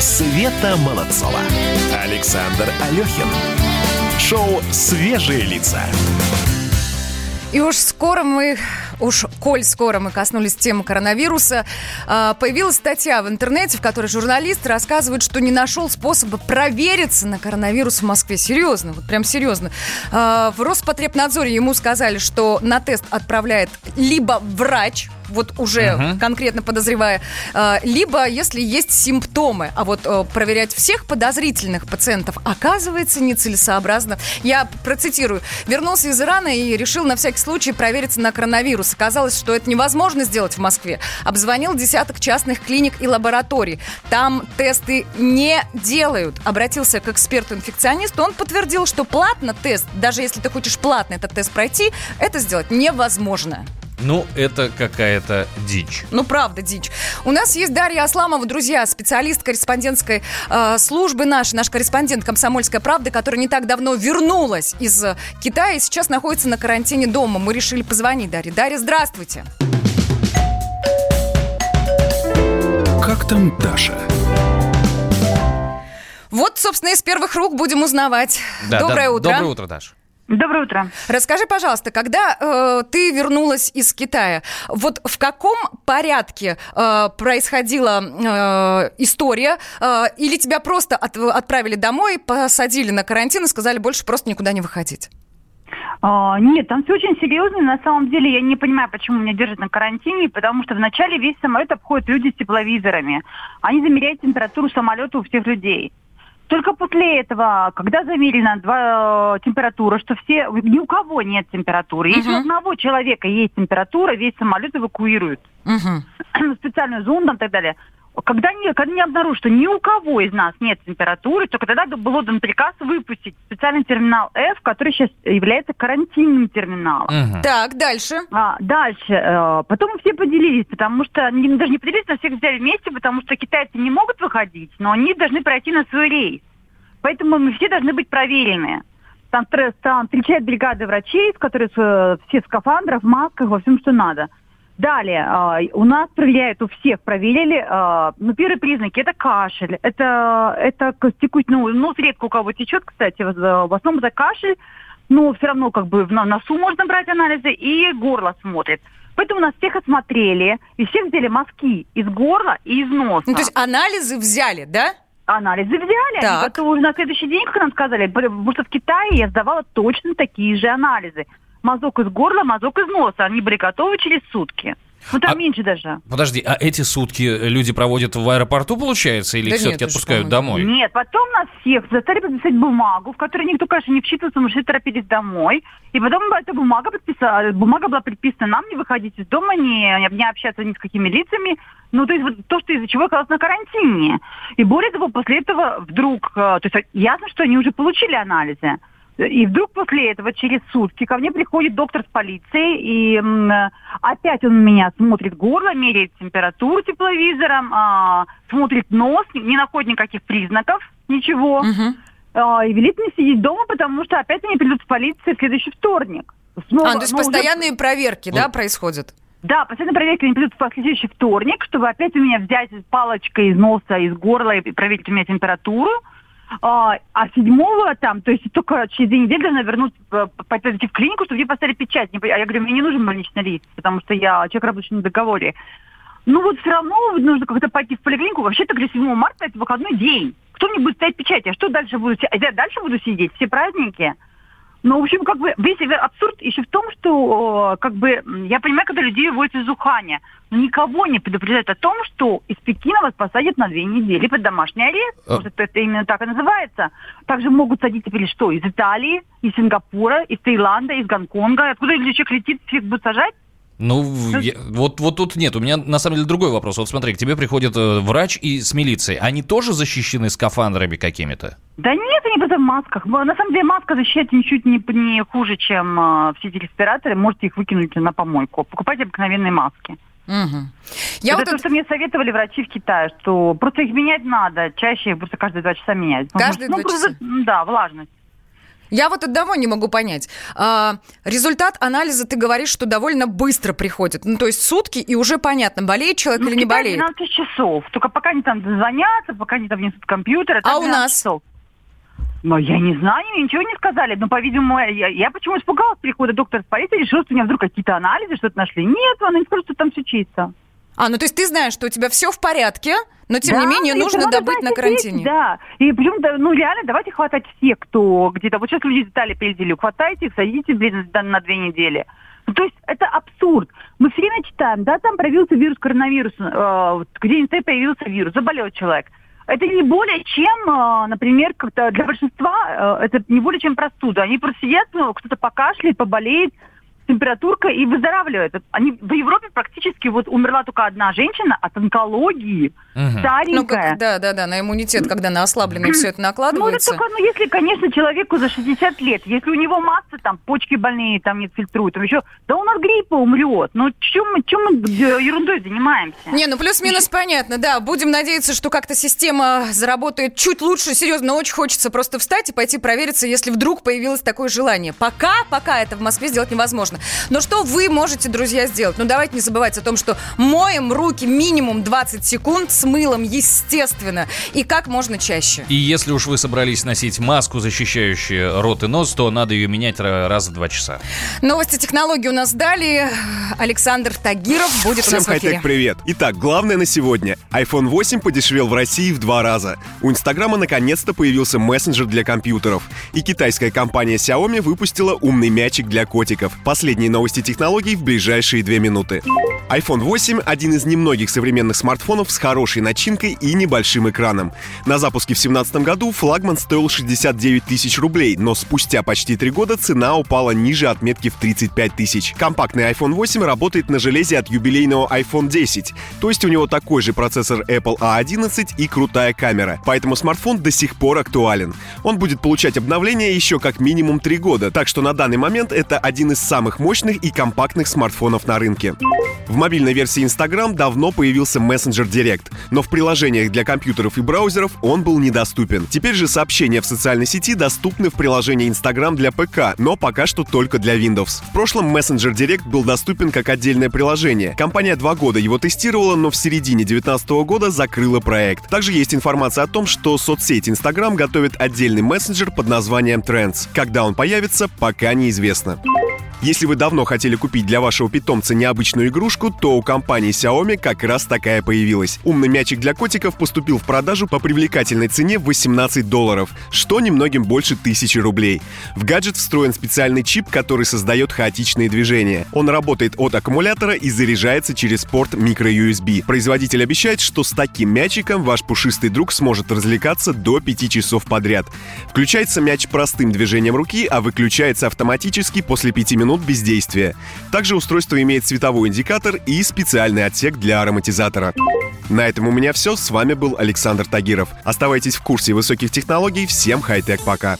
Света Молодцова. Александр Алехин. Шоу «Свежие лица». И уж скоро мы, уж коль скоро мы коснулись темы коронавируса, а, появилась статья в интернете, в которой журналист рассказывает, что не нашел способа провериться на коронавирус в Москве. Серьезно, вот прям серьезно. А, в Роспотребнадзоре ему сказали, что на тест отправляет либо врач, вот уже угу. конкретно подозревая, а, либо если есть симптомы, а вот э, проверять всех подозрительных пациентов оказывается нецелесообразно. Я процитирую. Вернулся из Ирана и решил на всякий случай провериться на коронавирус. Оказалось, что это невозможно сделать в Москве. Обзвонил десяток частных клиник и лабораторий. Там тесты не делают. Обратился к эксперту-инфекционисту. Он подтвердил, что платно тест, даже если ты хочешь платно этот тест пройти, это сделать невозможно. Ну, это какая-то дичь. Ну, правда, дичь. У нас есть Дарья Асламова, друзья, специалист корреспондентской э, службы нашей, наш корреспондент «Комсомольская правда», которая не так давно вернулась из Китая и сейчас находится на карантине дома. Мы решили позвонить Дарье. Дарья, здравствуйте. Как там Даша? Вот, собственно, из первых рук будем узнавать. Да, Доброе да, утро. Доброе утро, Даша. Доброе утро. Расскажи, пожалуйста, когда э, ты вернулась из Китая, вот в каком порядке э, происходила э, история, э, или тебя просто от, отправили домой, посадили на карантин и сказали больше просто никуда не выходить? А, нет, там все очень серьезно. На самом деле я не понимаю, почему меня держат на карантине, потому что вначале весь самолет обходят люди с тепловизорами. Они замеряют температуру самолета у всех людей. Только после этого, когда замерена два, э, температура, что все, ни у кого нет температуры. Если uh-huh. у одного человека есть температура, весь самолет эвакуируют. Uh-huh. Специальную зону и так далее. Когда не, когда не обнаружат, что ни у кого из нас нет температуры, только тогда был дан приказ выпустить специальный терминал F, который сейчас является карантинным терминалом. Угу. Так, дальше. А, дальше. Э, потом все поделились, потому что они даже не поделились, на всех взяли вместе, потому что китайцы не могут выходить, но они должны пройти на свой рейс. Поэтому мы все должны быть проверены. Там, там встречает бригада врачей, которые э, все в скафандрах, в масках, во всем, что надо. Далее, э, у нас проверяют, у всех проверили, э, ну, первые признаки, это кашель, это, это текуть, ну, нос редко у кого течет, кстати, в, основном это кашель, но все равно как бы на носу можно брать анализы, и горло смотрит. Поэтому нас всех осмотрели, и всех взяли мазки из горла и из носа. Ну, то есть анализы взяли, да? Анализы взяли, так. они готовы уже на следующий день, как нам сказали, потому что в Китае я сдавала точно такие же анализы мазок из горла, мазок из носа. Они были готовы через сутки. Ну, там а, меньше даже. Подожди, а эти сутки люди проводят в аэропорту, получается, или да все-таки отпускают домой? Нет, потом нас всех заставили подписать бумагу, в которой никто, конечно, не вчитывался, что все торопились домой. И потом эта бумага подписала, бумага была предписана нам не выходить из дома, не, не общаться ни с какими лицами. Ну, то есть вот то, что из-за чего оказалось на карантине. И более того, после этого вдруг, э, то есть ясно, что они уже получили анализы. И вдруг после этого, через сутки, ко мне приходит доктор с полицией, и м, опять он меня смотрит горло, меряет температуру тепловизором, а, смотрит нос, не находит никаких признаков, ничего. Угу. А, и велит мне сидеть дома, потому что опять они придут в полицию в следующий вторник. Снова, а, то есть постоянные уже... проверки, да, происходят? Да, постоянные проверки они придут в следующий вторник, чтобы опять у меня взять палочкой из носа, из горла и проверить у меня температуру. А, а седьмого там, то есть только через две недели должна вернуться, э, пойти в клинику, чтобы мне поставили печать. А я говорю, мне не нужен больничный лист, потому что я человек, работающий на договоре. Ну вот все равно нужно как-то пойти в поликлинику. Вообще-то говорю, 7 марта это выходной день. Кто мне будет ставить печать? Я что дальше буду? Я дальше буду сидеть? Все праздники? Ну, в общем, как бы весь абсурд еще в том, что как бы я понимаю, когда людей выводят из Уханя, но никого не предупреждают о том, что из Пекина вас посадят на две недели под домашний арест. А... Может, это именно так и называется. Также могут садить теперь что? Из Италии, из Сингапура, из Таиланда, из Гонконга. Откуда человек летит, всех будут сажать? Ну, я, вот, вот тут нет. У меня на самом деле другой вопрос. Вот смотри, к тебе приходит э, врач и с милицией. Они тоже защищены скафандрами какими-то? Да нет, они просто в масках. На самом деле маска защищает ничуть не, не хуже, чем э, все эти респираторы. Можете их выкинуть на помойку. Покупайте обыкновенные маски. Угу. Я это вот то, это... что мне советовали врачи в Китае, что просто их менять надо. Чаще их просто каждые два часа менять. Каждые ну, два просто, часа? Да, влажность. Я вот одного не могу понять. А, результат анализа, ты говоришь, что довольно быстро приходит. Ну, то есть сутки, и уже понятно, болеет человек ну, или не болеет. 12 часов. Только пока они там звонятся, пока они там внесут компьютер. А у нас? Часов. Но я не знаю, мне ничего не сказали. Но, по-видимому, я, я почему испугалась прихода доктора с полиции, решила, что у меня вдруг какие-то анализы, что-то нашли. Нет, он не скажет, что там все чисто. А, ну то есть ты знаешь, что у тебя все в порядке, но тем да, не менее нужно добыть на карантине. Есть, да, и причем, ну реально, давайте хватать всех, кто где-то, вот сейчас люди Италии прилетели, хватайте их, садите, блин, на две недели. Ну, то есть это абсурд. Мы все время читаем, да, там проявился вирус коронавируса, э, где-нибудь появился вирус, заболел человек. Это не более чем, э, например, как-то для большинства э, это не более чем простуда. Они просто сидят, ну, кто-то покашляет, поболеет, температурка и выздоравливает. Они, в Европе практически вот умерла только одна женщина от онкологии, угу. старенькая. Ну, как, да, да, да, на иммунитет, когда на ослабленный все это накладывается. Ну, это только, ну, если, конечно, человеку за 60 лет, если у него масса, там, почки больные, там, не фильтруют, там еще, да он от гриппа умрет. Ну, чем мы, чем мы ерундой занимаемся? Не, ну, плюс-минус понятно, да. Будем надеяться, что как-то система заработает чуть лучше, серьезно, но очень хочется просто встать и пойти провериться, если вдруг появилось такое желание. Пока, пока это в Москве сделать невозможно невозможно. Но что вы можете, друзья, сделать? Ну, давайте не забывать о том, что моем руки минимум 20 секунд с мылом, естественно, и как можно чаще. И если уж вы собрались носить маску, защищающую рот и нос, то надо ее менять раз в два часа. Новости технологий у нас далее. Александр Тагиров будет Всем у нас в эфире. привет. Итак, главное на сегодня. iPhone 8 подешевел в России в два раза. У Инстаграма наконец-то появился мессенджер для компьютеров. И китайская компания Xiaomi выпустила умный мячик для котиков. Последние новости технологий в ближайшие две минуты. iPhone 8 — один из немногих современных смартфонов с хорошей начинкой и небольшим экраном. На запуске в 2017 году флагман стоил 69 тысяч рублей, но спустя почти три года цена упала ниже отметки в 35 тысяч. Компактный iPhone 8 работает на железе от юбилейного iPhone 10, то есть у него такой же процессор Apple A11 и крутая камера, поэтому смартфон до сих пор актуален. Он будет получать обновления еще как минимум три года, так что на данный момент это один из самых мощных и компактных смартфонов на рынке. В мобильной версии Instagram давно появился мессенджер Direct, но в приложениях для компьютеров и браузеров он был недоступен. Теперь же сообщения в социальной сети доступны в приложении Instagram для ПК, но пока что только для Windows. В прошлом мессенджер Direct был доступен как отдельное приложение. Компания два года его тестировала, но в середине 2019 года закрыла проект. Также есть информация о том, что соцсеть Instagram готовит отдельный мессенджер под названием Trends. Когда он появится, пока неизвестно. Если вы давно хотели купить для вашего питомца необычную игрушку, то у компании Xiaomi как раз такая появилась. Умный мячик для котиков поступил в продажу по привлекательной цене 18 долларов, что немногим больше тысячи рублей. В гаджет встроен специальный чип, который создает хаотичные движения. Он работает от аккумулятора и заряжается через порт microUSB. Производитель обещает, что с таким мячиком ваш пушистый друг сможет развлекаться до 5 часов подряд. Включается мяч простым движением руки, а выключается автоматически после 5 минут минут бездействия. Также устройство имеет световой индикатор и специальный отсек для ароматизатора. На этом у меня все. С вами был Александр Тагиров. Оставайтесь в курсе высоких технологий. Всем хай-тек пока.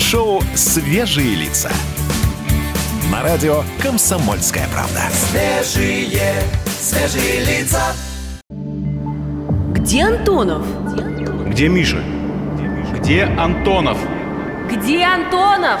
Шоу «Свежие лица». На радио «Комсомольская правда». Свежие, свежие лица. Где Антонов? Где Миша? Где Антонов? Где Антонов?